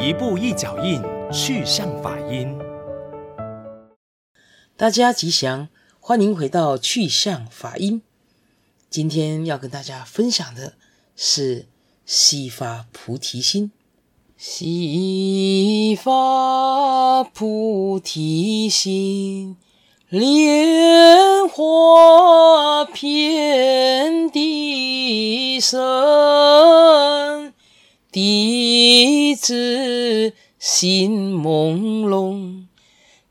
一步一脚印，去向法音。大家吉祥，欢迎回到去向法音。今天要跟大家分享的是西发菩提心。西发菩提心，莲花遍地生。地弟子心朦胧，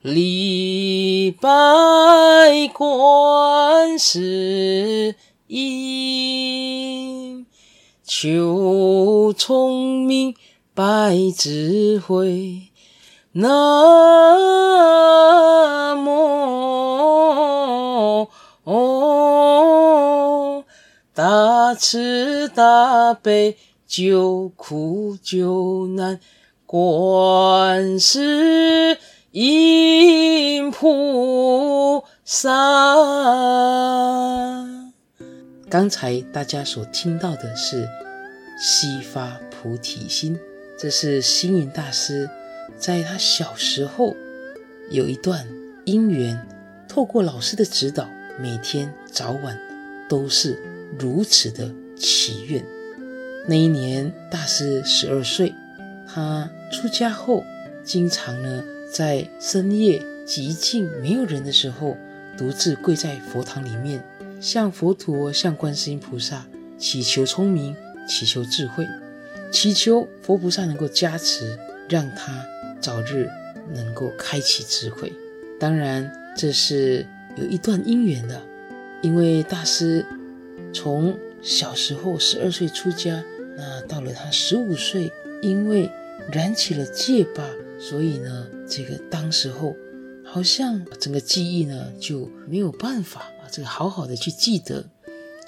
礼拜观世音，求聪明拜智慧。南无大慈大悲。救苦救难，观世音菩萨。刚才大家所听到的是悉发菩提心，这是星云大师在他小时候有一段因缘，透过老师的指导，每天早晚都是如此的祈愿。那一年，大师十二岁。他出家后，经常呢在深夜寂静没有人的时候，独自跪在佛堂里面，向佛陀、向观世音菩萨祈求聪明，祈求智慧，祈求佛菩萨能够加持，让他早日能够开启智慧。当然，这是有一段因缘的，因为大师从小时候十二岁出家。那到了他十五岁，因为燃起了戒疤，所以呢，这个当时候好像整个记忆呢就没有办法啊，这个好好的去记得。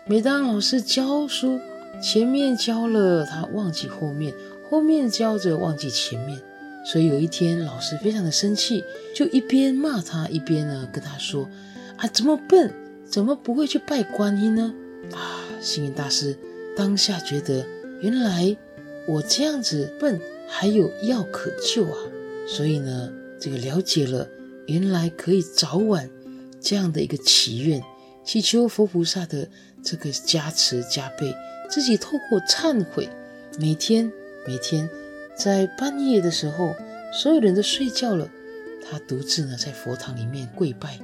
每当老师教书，前面教了他忘记后面，后面教着忘记前面，所以有一天老师非常的生气，就一边骂他，一边呢跟他说：“啊，怎么笨，怎么不会去拜观音呢？”啊，星云大师当下觉得。原来我这样子笨，还有药可救啊！所以呢，这个了解了，原来可以早晚这样的一个祈愿，祈求佛菩萨的这个加持加被，自己透过忏悔，每天每天在半夜的时候，所有人都睡觉了，他独自呢在佛堂里面跪拜，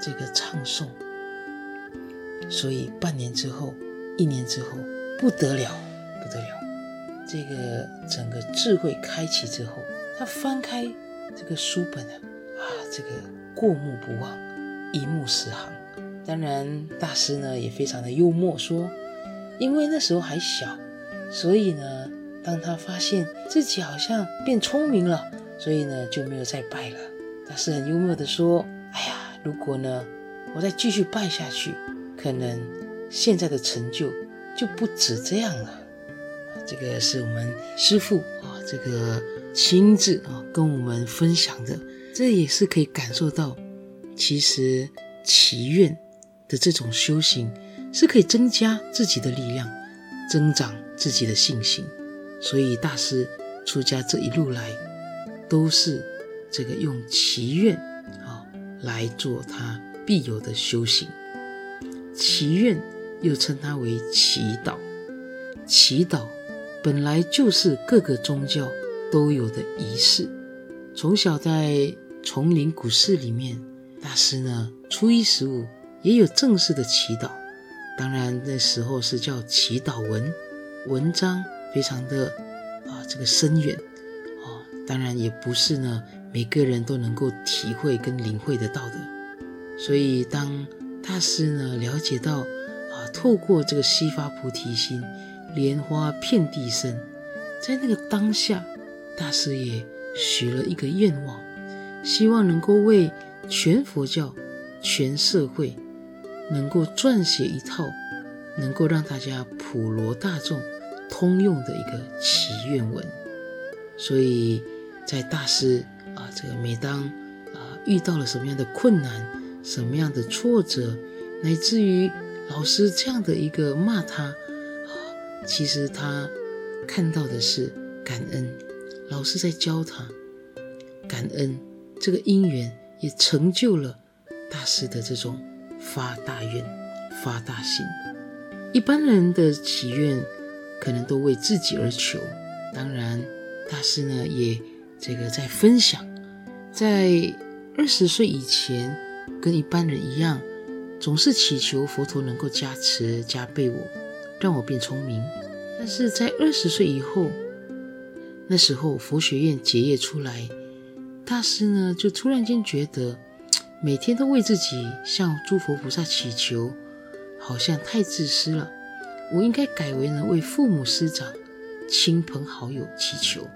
这个唱诵。所以半年之后，一年之后，不得了。不得了，这个整个智慧开启之后，他翻开这个书本啊，啊，这个过目不忘，一目十行。当然，大师呢也非常的幽默，说，因为那时候还小，所以呢，当他发现自己好像变聪明了，所以呢就没有再拜了。大师很幽默的说，哎呀，如果呢我再继续拜下去，可能现在的成就就不止这样了。这个是我们师父啊，这个亲自啊跟我们分享的，这也是可以感受到，其实祈愿的这种修行是可以增加自己的力量，增长自己的信心。所以大师出家这一路来，都是这个用祈愿啊来做他必有的修行。祈愿又称它为祈祷，祈祷。本来就是各个宗教都有的仪式。从小在丛林古寺里面，大师呢初一十五也有正式的祈祷。当然那时候是叫祈祷文，文章非常的啊这个深远啊。当然也不是呢每个人都能够体会跟领会得到的。所以当大师呢了解到啊，透过这个西发菩提心。莲花遍地生，在那个当下，大师也许了一个愿望，希望能够为全佛教、全社会能够撰写一套能够让大家普罗大众通用的一个祈愿文。所以在大师啊，这个每当啊遇到了什么样的困难、什么样的挫折，乃至于老师这样的一个骂他。其实他看到的是感恩，老师在教他感恩，这个因缘也成就了大师的这种发大愿、发大心。一般人的祈愿可能都为自己而求，当然大师呢也这个在分享，在二十岁以前跟一般人一样，总是祈求佛陀能够加持加被我，让我变聪明。但是在二十岁以后，那时候佛学院结业出来，大师呢就突然间觉得，每天都为自己向诸佛菩萨祈求。好像太自私了，我应该改为呢为父母师长、亲朋好友祈求，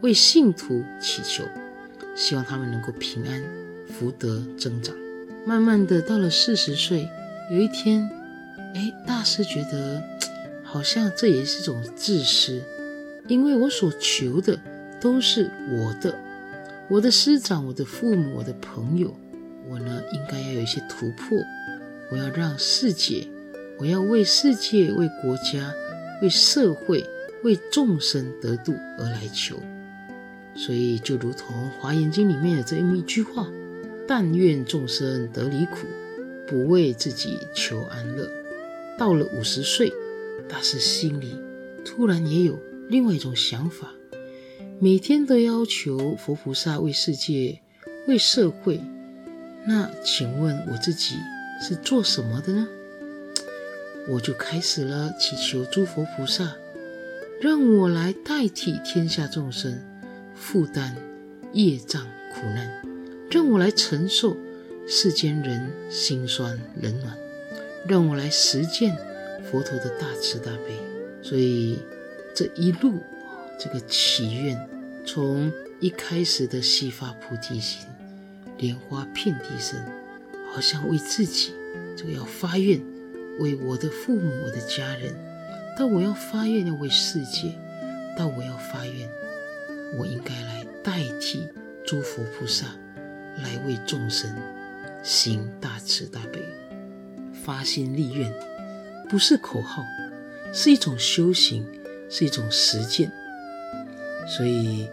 为信徒祈求，希望他们能够平安、福德增长。慢慢的到了四十岁，有一天，哎，大师觉得好像这也是一种自私，因为我所求的都是我的，我的师长、我的父母、我的朋友，我呢应该要有一些突破。我要让世界，我要为世界、为国家、为社会、为众生得度而来求。所以，就如同《华严经》里面的这么一句话：“但愿众生得离苦，不为自己求安乐。”到了五十岁，大师心里突然也有另外一种想法，每天都要求佛菩萨为世界、为社会。那请问我自己？是做什么的呢？我就开始了祈求诸佛菩萨，让我来代替天下众生负担业障苦难，让我来承受世间人心酸冷暖，让我来实践佛陀的大慈大悲。所以这一路这个祈愿，从一开始的悉发菩提心，莲花遍地生。好像为自己，这个要发愿，为我的父母、我的家人；到我要发愿要为世界；到我要发愿，我应该来代替诸佛菩萨，来为众生行大慈大悲。发心立愿，不是口号，是一种修行，是一种实践。所以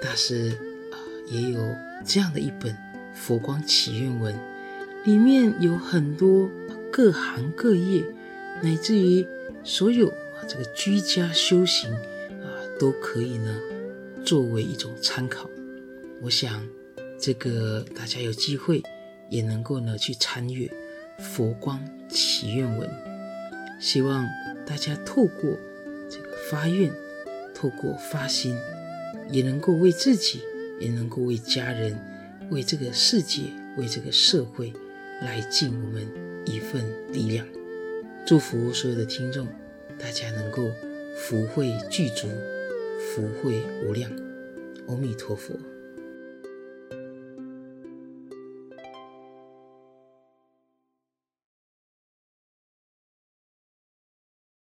大师啊，也有这样的一本《佛光祈愿文》。里面有很多各行各业，乃至于所有啊这个居家修行啊，都可以呢作为一种参考。我想这个大家有机会也能够呢去参阅《佛光祈愿文》，希望大家透过这个发愿，透过发心，也能够为自己，也能够为家人，为这个世界，为这个社会。来尽我们一份力量，祝福所有的听众，大家能够福慧具足，福慧无量。阿弥陀佛。